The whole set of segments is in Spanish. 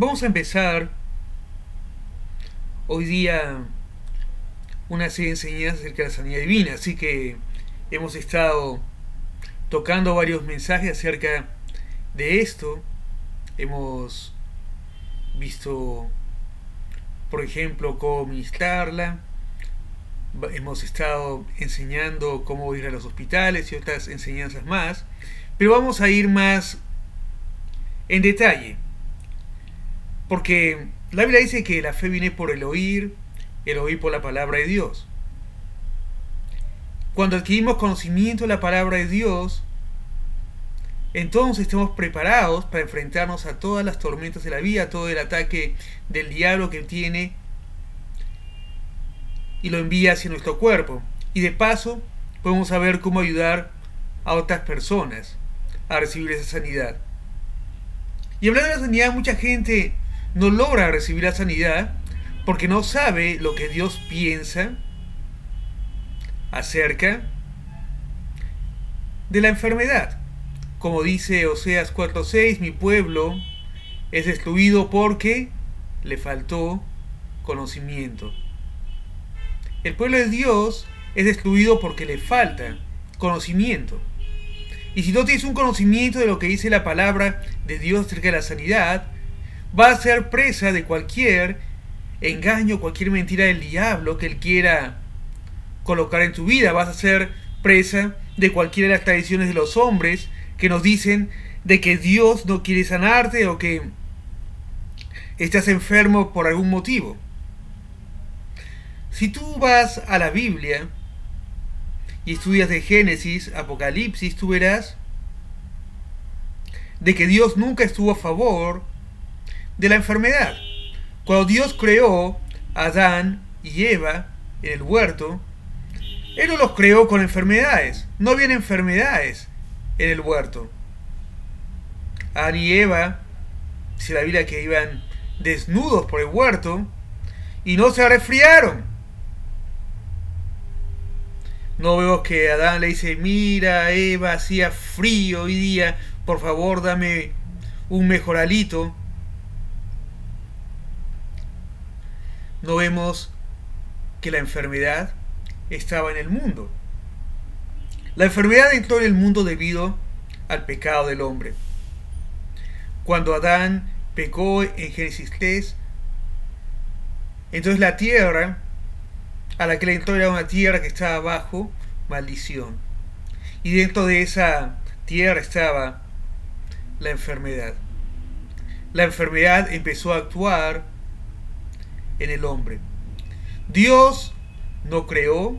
Vamos a empezar hoy día una serie de enseñanzas acerca de la sanidad divina, así que hemos estado tocando varios mensajes acerca de esto. Hemos visto, por ejemplo, cómo ministrarla. Hemos estado enseñando cómo ir a los hospitales y otras enseñanzas más. Pero vamos a ir más en detalle. Porque la Biblia dice que la fe viene por el oír, el oír por la palabra de Dios. Cuando adquirimos conocimiento de la palabra de Dios, entonces estamos preparados para enfrentarnos a todas las tormentas de la vida, a todo el ataque del diablo que tiene y lo envía hacia nuestro cuerpo. Y de paso, podemos saber cómo ayudar a otras personas a recibir esa sanidad. Y hablando de la sanidad, mucha gente no logra recibir la sanidad porque no sabe lo que Dios piensa acerca de la enfermedad. Como dice Oseas 4:6, mi pueblo es destruido porque le faltó conocimiento. El pueblo de Dios es destruido porque le falta conocimiento. Y si no tienes un conocimiento de lo que dice la palabra de Dios acerca de la sanidad, va a ser presa de cualquier engaño, cualquier mentira del diablo que él quiera colocar en tu vida. Vas a ser presa de cualquiera de las tradiciones de los hombres que nos dicen de que Dios no quiere sanarte o que estás enfermo por algún motivo. Si tú vas a la Biblia y estudias de Génesis, Apocalipsis, tú verás de que Dios nunca estuvo a favor de la enfermedad. Cuando Dios creó a Adán y Eva en el huerto, Él no los creó con enfermedades. No había enfermedades en el huerto. Adán y Eva, dice la Biblia que iban desnudos por el huerto y no se resfriaron. No veo que Adán le dice, mira Eva, hacía frío hoy día, por favor dame un mejoralito. No vemos que la enfermedad estaba en el mundo. La enfermedad entró en el mundo debido al pecado del hombre. Cuando Adán pecó en Génesis 3, entonces la tierra a la que le entró era una tierra que estaba bajo maldición. Y dentro de esa tierra estaba la enfermedad. La enfermedad empezó a actuar en el hombre. Dios no creó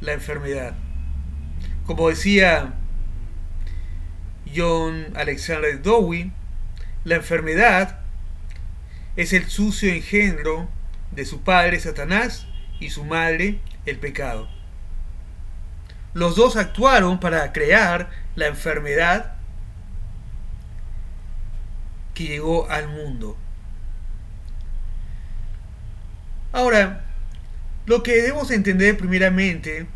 la enfermedad. Como decía John Alexander Dowie, la enfermedad es el sucio engendro de su padre Satanás y su madre el pecado. Los dos actuaron para crear la enfermedad que llegó al mundo. Ahora, lo que debemos entender primeramente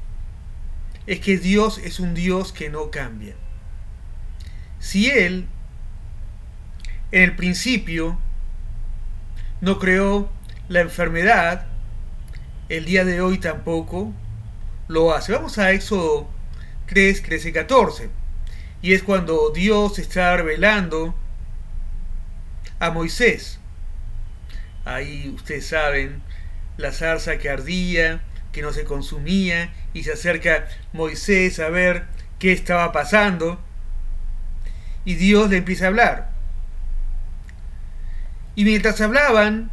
es que Dios es un Dios que no cambia. Si Él, en el principio, no creó la enfermedad, el día de hoy tampoco lo hace. Vamos a Éxodo 3, 13, 14. Y es cuando Dios está revelando a Moisés. Ahí ustedes saben la zarza que ardía, que no se consumía, y se acerca Moisés a ver qué estaba pasando, y Dios le empieza a hablar. Y mientras hablaban,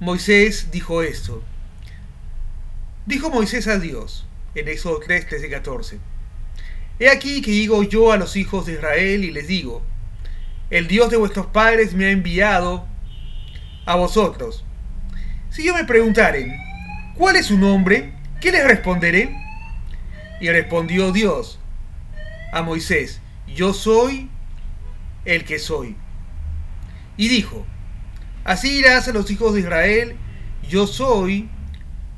Moisés dijo esto. Dijo Moisés a Dios, en Éxodo 3, 13, 14. He aquí que digo yo a los hijos de Israel y les digo, el Dios de vuestros padres me ha enviado a vosotros. Si yo me preguntaren, ¿cuál es su nombre? ¿Qué les responderé? Y respondió Dios a Moisés, yo soy el que soy. Y dijo, así irás a los hijos de Israel, yo soy,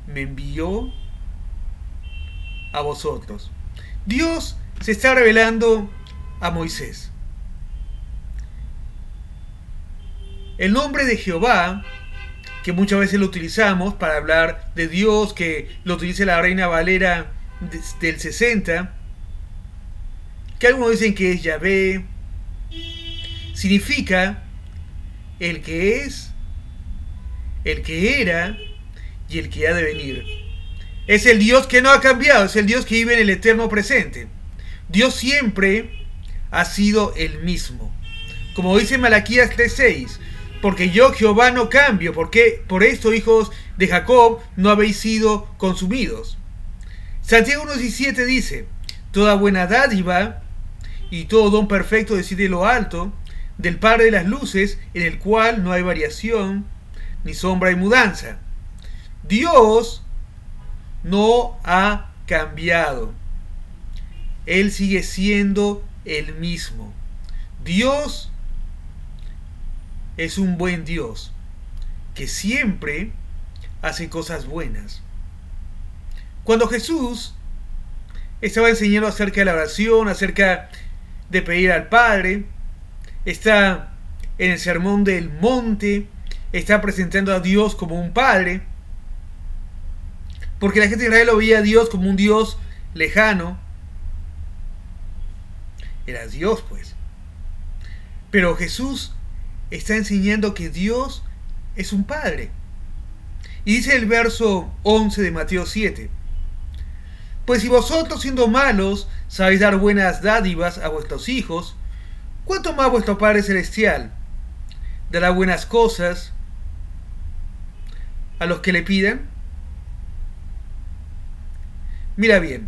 me envió a vosotros. Dios se está revelando a Moisés. El nombre de Jehová, que muchas veces lo utilizamos para hablar de Dios, que lo utiliza la Reina Valera del 60, que algunos dicen que es Yahvé, significa el que es, el que era y el que ha de venir. Es el Dios que no ha cambiado, es el Dios que vive en el eterno presente. Dios siempre ha sido el mismo. Como dice Malaquías 3:6, porque yo Jehová no cambio, porque por esto hijos de Jacob no habéis sido consumidos. Santiago 1:17 dice, toda buena dádiva y todo don perfecto decide lo alto, del Padre de las luces, en el cual no hay variación, ni sombra y mudanza. Dios no ha cambiado. Él sigue siendo el mismo. Dios es un buen Dios que siempre hace cosas buenas. Cuando Jesús estaba enseñando acerca de la oración, acerca de pedir al Padre, está en el sermón del monte, está presentando a Dios como un Padre, porque la gente de Israel lo veía a Dios como un Dios lejano. Era Dios, pues. Pero Jesús está enseñando que Dios es un Padre. Y dice el verso 11 de Mateo 7. Pues si vosotros siendo malos sabéis dar buenas dádivas a vuestros hijos, ¿cuánto más vuestro Padre Celestial dará buenas cosas a los que le pidan? Mira bien,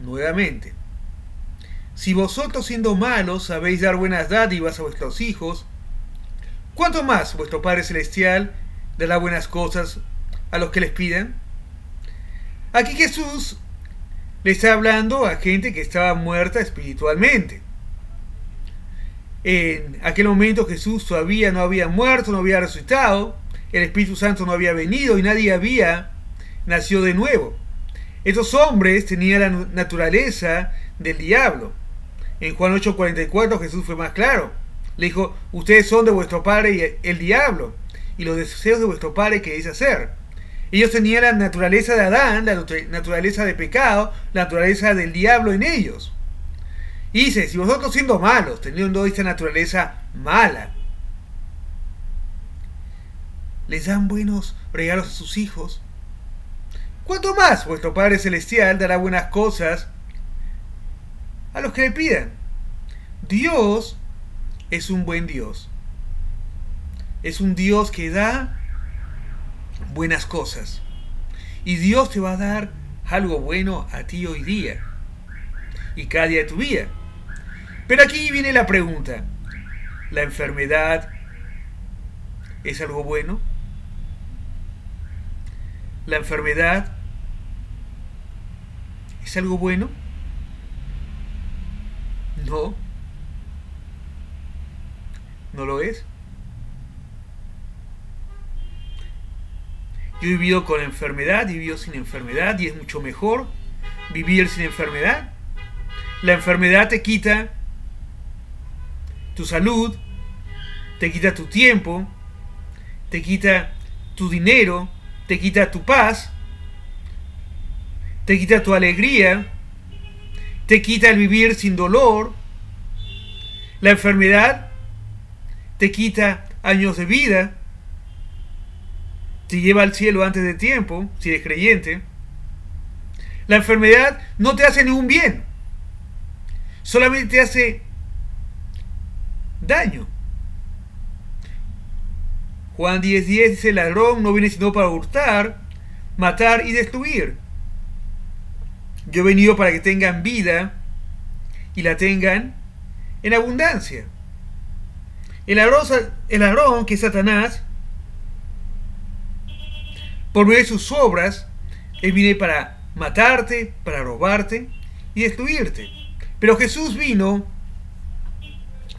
nuevamente, si vosotros siendo malos sabéis dar buenas dádivas a vuestros hijos, ¿cuánto más vuestro Padre Celestial dará buenas cosas a los que les pidan? Aquí Jesús le está hablando a gente que estaba muerta espiritualmente. En aquel momento Jesús todavía no había muerto, no había resucitado, el Espíritu Santo no había venido y nadie había nació de nuevo. Estos hombres tenían la naturaleza del diablo. En Juan 8:44 Jesús fue más claro. Le dijo, ustedes son de vuestro padre el diablo, y los deseos de vuestro padre queréis hacer. Ellos tenían la naturaleza de Adán, la naturaleza de pecado, la naturaleza del diablo en ellos. Y dice, si vosotros siendo malos, teniendo esta naturaleza mala, les dan buenos regalos a sus hijos, ¿Cuánto más vuestro Padre Celestial dará buenas cosas a los que le pidan? Dios es un buen Dios. Es un Dios que da buenas cosas. Y Dios te va a dar algo bueno a ti hoy día. Y cada día de tu vida. Pero aquí viene la pregunta. ¿La enfermedad es algo bueno? ¿La enfermedad ¿Es algo bueno? No. ¿No lo es? Yo he vivido con enfermedad, he vivido sin enfermedad y es mucho mejor vivir sin enfermedad. La enfermedad te quita tu salud, te quita tu tiempo, te quita tu dinero, te quita tu paz, te quita tu alegría, te quita el vivir sin dolor. La enfermedad te quita años de vida, te lleva al cielo antes de tiempo, si eres creyente. La enfermedad no te hace ningún bien, solamente te hace daño. Juan 10:10 10 dice, el ladrón no viene sino para hurtar, matar y destruir. Yo he venido para que tengan vida y la tengan en abundancia. El ladrón, que es Satanás, por medio de sus obras, él viene para matarte, para robarte y destruirte. Pero Jesús vino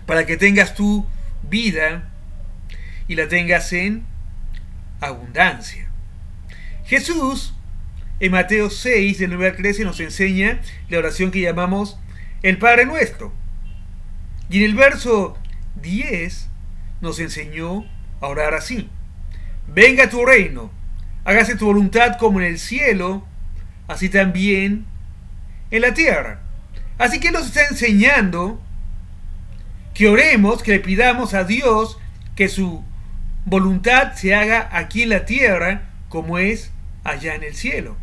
para que tengas tu vida y la tengas en abundancia. Jesús en Mateo 6, del 9 al 13, nos enseña la oración que llamamos el Padre Nuestro. Y en el verso 10 nos enseñó a orar así. Venga tu reino, hágase tu voluntad como en el cielo, así también en la tierra. Así que nos está enseñando que oremos, que le pidamos a Dios que su voluntad se haga aquí en la tierra como es allá en el cielo.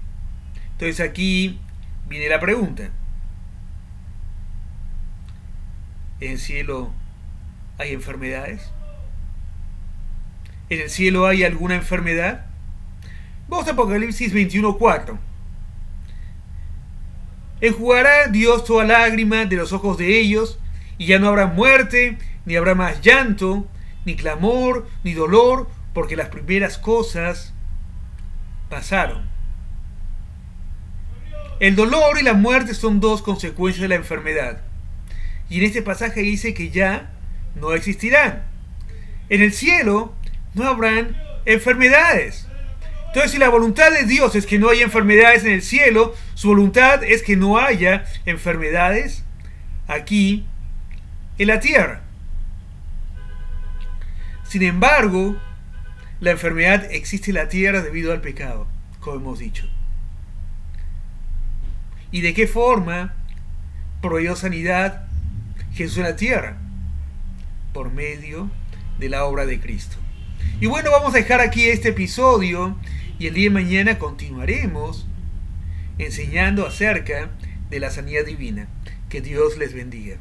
Entonces aquí viene la pregunta. ¿En el cielo hay enfermedades? ¿En el cielo hay alguna enfermedad? Vamos a Apocalipsis 21.4. Enjugará Dios toda lágrima de los ojos de ellos, y ya no habrá muerte, ni habrá más llanto, ni clamor, ni dolor, porque las primeras cosas pasaron. El dolor y la muerte son dos consecuencias de la enfermedad. Y en este pasaje dice que ya no existirán. En el cielo no habrán enfermedades. Entonces, si la voluntad de Dios es que no haya enfermedades en el cielo, su voluntad es que no haya enfermedades aquí en la tierra. Sin embargo, la enfermedad existe en la tierra debido al pecado, como hemos dicho. ¿Y de qué forma proveyó sanidad Jesús en la tierra? Por medio de la obra de Cristo. Y bueno, vamos a dejar aquí este episodio y el día de mañana continuaremos enseñando acerca de la sanidad divina. Que Dios les bendiga.